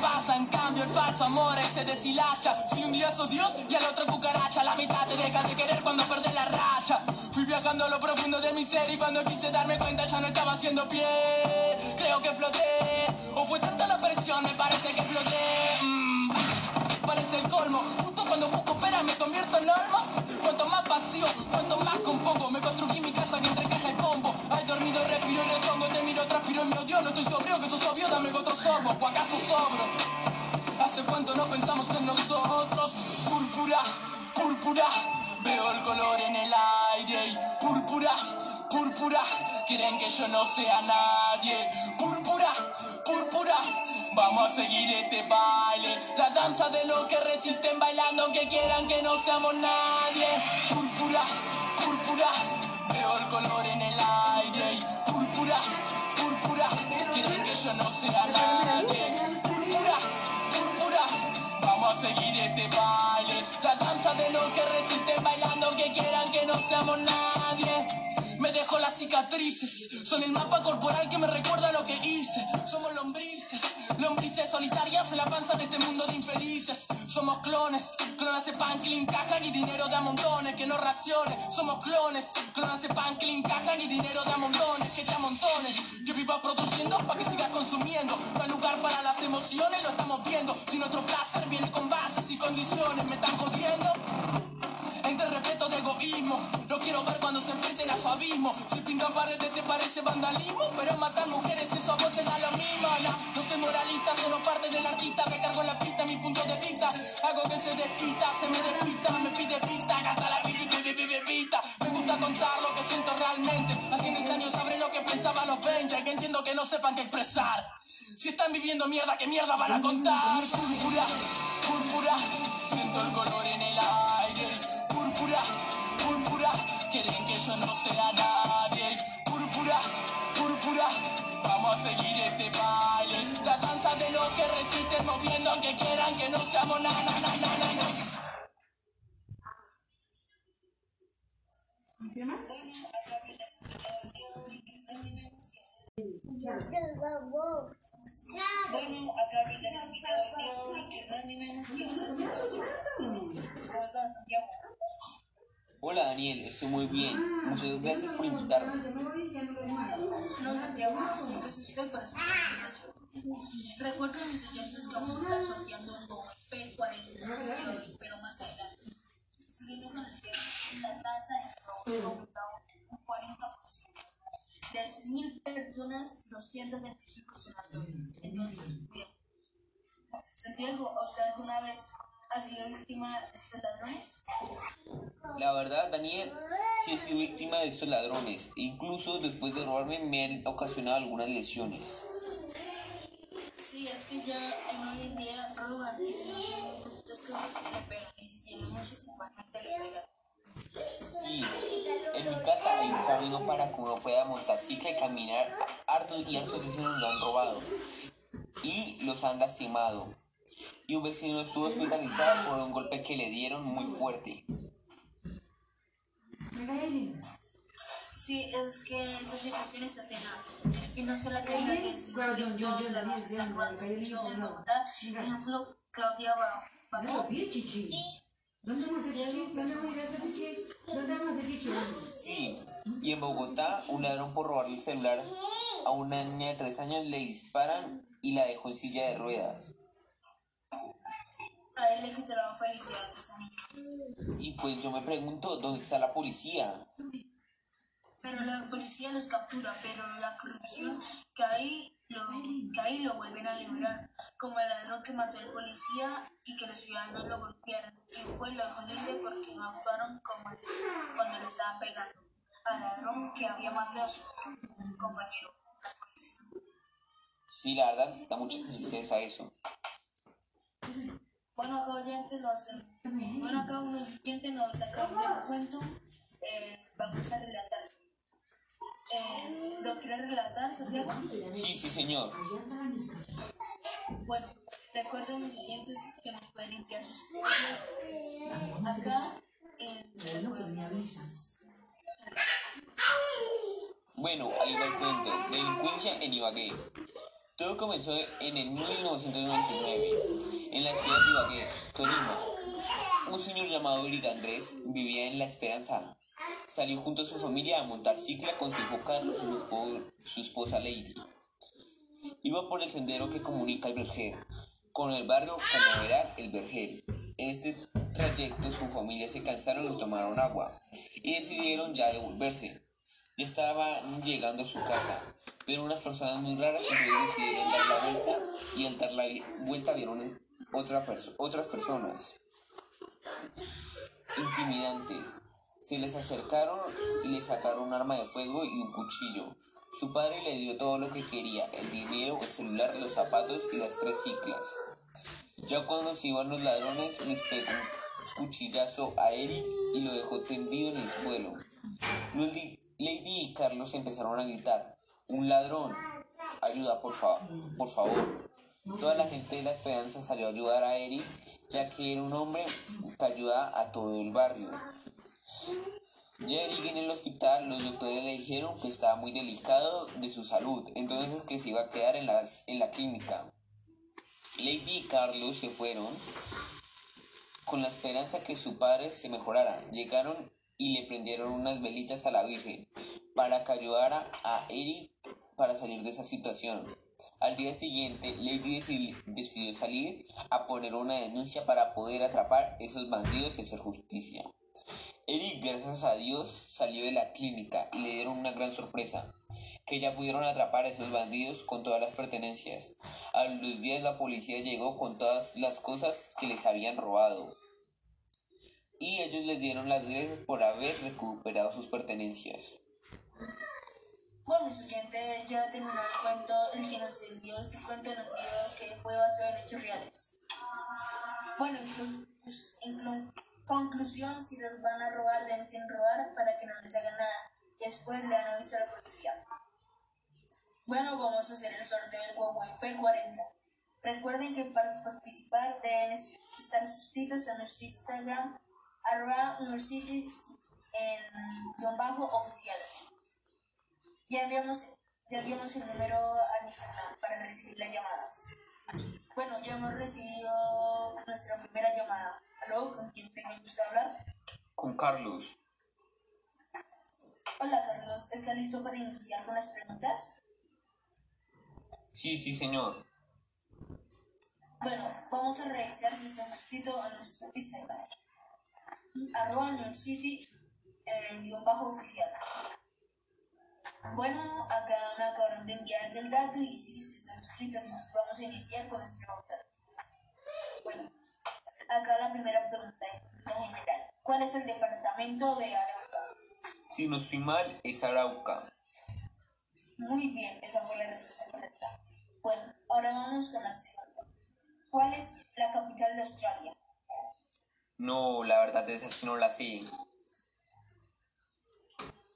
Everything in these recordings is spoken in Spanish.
pasa, en cambio el falso amor se deshilacha. Si un día sos Dios y al otro cucaracha, la mitad te deja de querer cuando perdés la racha. Fui viajando a lo profundo de mi ser y cuando quise darme cuenta ya no estaba haciendo pie. Creo que floté, o fue tanta la presión, me parece que exploté. Mm, parece el colmo. Justo cuando busco pera me convierto en norma. ¿O acaso sobro? Hace cuánto no pensamos en nosotros. Púrpura, púrpura. Veo el color en el aire. Púrpura, púrpura. Quieren que yo no sea nadie. Púrpura, púrpura. Vamos a seguir este baile. La danza de los que resisten bailando aunque quieran que no seamos nadie. Púrpura, púrpura. Seamos nadie. Me dejo las cicatrices, son el mapa corporal que me recuerda lo que hice. Somos lombrices, lombrices solitarias en la panza de este mundo de infelices. Somos clones, clones de pan que le encajan y dinero de a montones, que no reaccione. Somos clones, clones de pan que le encajan y dinero de a montones, que te amontones. Que viva produciendo para que sigas consumiendo. No hay lugar para las emociones, lo estamos viendo. Si nuestro placer viene con bases y condiciones, me están jodiendo. Egoísmo, lo quiero ver cuando se enfrenten a su. Si pintan paredes te parece vandalismo, pero matar mujeres eso a vos te da lo mismo. No, soy moralista, solo parte del artista. Te cargo en la pista mi punto de vista. Hago que se despista, se me despista, me pide pista, gasta la vista. Me gusta contar lo que siento realmente. Hace 10 años sabré lo que pensaba a los 20, que entiendo que no sepan qué expresar. Si están viviendo mierda, ¿qué mierda van a contar? Púrpura, púrpura, día de hoy, que no es ni menos que- Bueno, acá llega el invitado de hoy, que no ni menos que. Hola Daniel, estoy muy bien. Muchas gracias por invitarme. No, Santiago, no siempre es usted para su invitación. Recuerden, mis oyentes, que vamos a estar sorteando un Boeing P40 el día de hoy, pero más adelante. Siguiendo con el tema, la tasa de robo ha aumentado un 40%. De 10.000 personas, 225 son ladrones. Entonces, bien. Santiago, ¿usted alguna vez ha sido víctima de estos ladrones? La verdad, Daniel, sí he sido víctima de estos ladrones. Incluso después de robarme me han ocasionado algunas lesiones. Sí, es que ya en hoy en día roban y si le pegan le. Sí, en mi casa hay un camino para que uno pueda montar cicla y caminar. Hartos y hartos vecinos lo han robado y los han lastimado. Y un vecino estuvo hospitalizado por un golpe que le dieron muy fuerte. Sí, es que esa situación está tenaz. Y no solo en Ibagué, sino que todos lados se están robando. Yo en Bogotá, por ejemplo, Claudia Ba- Babó y Sí, y en Bogotá un ladrón por robarle el celular a una niña de tres años le disparan y la dejó en silla de ruedas. A él le quitaron felicidad a esa niña. Y pues yo me pregunto, ¿dónde está la policía? Pero la policía los captura, pero la corrupción que ahí lo, que ahí lo vuelven a liberar, como el ladrón que mató al policía y que los ciudadanos lo golpearon. Y fue lo libre porque no actuaron como él- cuando le estaban pegando al ladrón que había matado a su compañero. Sí, la verdad, da mucha tristeza eso. Bueno, acá oyente nos, bueno, acá un oyente nos acaba de un cuento, eh, vamos a relatar. Eh, ¿Lo quiere relatar, Santiago? Sí, sí, señor. Bueno, recuerden mis oyentes que nos pueden enviar sus historias acá en Cerebro. Bueno, ahí va el cuento. Delincuencia en Ibagué. Todo comenzó en el 1999, en la ciudad de Ibagué, Tolima. Un señor llamado Eric Andrés vivía en La Esperanza. Salió junto a su familia a montar cicla con su hijo Carlos y su, espo- su esposa Lady. Iba por el sendero que comunica el Vergel con el barrio Cañaveral El Vergel. En este trayecto su familia se cansaron y tomaron agua y decidieron ya devolverse. Ya estaban llegando a su casa, pero unas personas muy raras decidieron dar la vuelta y al dar la vuelta vieron otras personas intimidantes. Se les acercaron y le sacaron un arma de fuego y un cuchillo. Su padre le dio todo lo que quería, el dinero, el celular, los zapatos y las tres ciclas. Ya cuando se iban los ladrones, les pegó un cuchillazo a Eric y lo dejó tendido en el suelo. Lady, y Carlos empezaron a gritar, ¡Un ladrón! ¡Ayuda, por, fa- por favor! Toda la gente de la esperanza salió a ayudar a Eric, ya que era un hombre que ayuda a todo el barrio. Eric en el hospital, los doctores le dijeron que estaba muy delicado de su salud, entonces que se iba a quedar en, en la clínica. Lady y Carlos se fueron con la esperanza que su padre se mejorara. Llegaron y le prendieron unas velitas a la Virgen para que ayudara a Eric para salir de esa situación. Al día siguiente, Lady deci- decidió salir a poner una denuncia para poder atrapar esos bandidos y hacer justicia. Eric, gracias a Dios, salió de la clínica y le dieron una gran sorpresa, que ya pudieron atrapar a esos bandidos con todas las pertenencias. A los días la policía llegó con todas las cosas que les habían robado. Y ellos les dieron las gracias por haber recuperado sus pertenencias. Bueno, mis oyentes ya terminó el cuento, el que nos envió este cuento nos dijo que fue basado en hechos reales. Bueno, en, clu- en clu- conclusión, si los van a robar, deben sin robar para que no les hagan nada. Después le dan aviso a la policía. Bueno, vamos a hacer el sorteo del Huawei P40. Recuerden que para participar deben es- estar suscritos a nuestro Instagram, arroba universities. Ya enviamos, ya enviamos el número al Instagram para recibir las llamadas. Bueno, ya hemos recibido nuestra primera llamada. ¿Aló? ¿Con quién tengo el gusto de hablar? Con Carlos. Hola Carlos, ¿está listo para iniciar con las preguntas? Sí, sí, señor. Bueno, vamos a revisar si está suscrito a nuestro Instagram. Arroba New City, el guion bajo oficial. Bueno, acá me acabaron de enviar el dato y si se está suscrito, entonces vamos a iniciar con las preguntas. Bueno, acá la primera pregunta en general. ¿Cuál es el departamento de Arauca? Si no estoy mal, es Arauca. Muy bien, esa fue la respuesta correcta. Bueno, ahora vamos con la segunda. ¿Cuál es la capital de Australia? No, la verdad esa sí no la sé.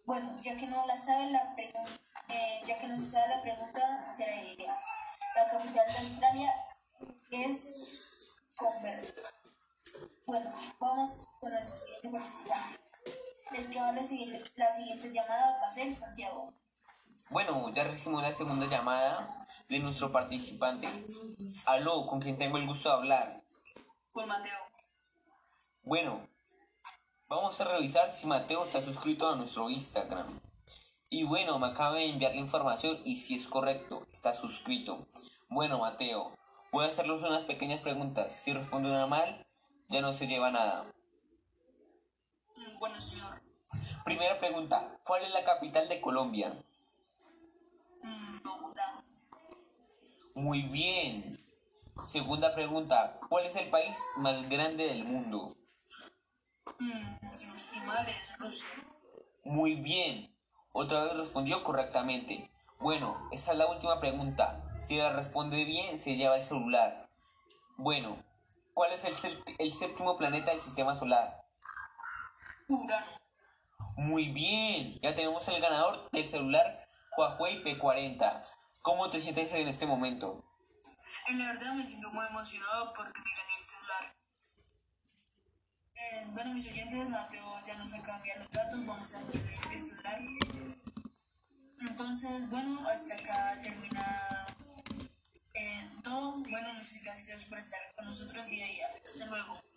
Bueno, ya que no la sabe la pregunta, ya que no se sabe la pregunta, se la. La capital de Australia es Canberra. Bueno, vamos con nuestro siguiente participante. El que va a recibir la siguiente llamada va a ser Santiago. Bueno, ya recibimos la segunda llamada de nuestro participante. Aló, ¿con quién tengo el gusto de hablar? Pues Mateo. Bueno, vamos a revisar si Mateo está suscrito a nuestro Instagram. Y bueno, me acaba de enviar la información y si es correcto, está suscrito. Bueno, Mateo, voy a hacerles unas pequeñas preguntas. Si responde una mal, ya no se lleva nada. Mm, Bueno, señor. Primera pregunta, ¿cuál es la capital de Colombia? Mm, Bogotá. Muy bien. Segunda pregunta, ¿cuál es el país más grande del mundo? Mm, Rusia. Muy bien. Otra vez respondió correctamente. Bueno, esa es la última pregunta. Si la responde bien, se lleva el celular. Bueno, ¿cuál es el, el séptimo planeta del sistema solar? Urano. Muy bien. Ya tenemos el ganador del celular Huawei P40. ¿Cómo te sientes en este momento? En la verdad me siento muy emocionado porque me gané el celular. Eh, bueno, mis oyentes, Mateo ya nos de enviar los datos, vamos a enviarle el celular. Entonces, bueno, hasta acá terminamos. Bueno, nuestras gracias por estar con nosotros día a día. Hasta luego.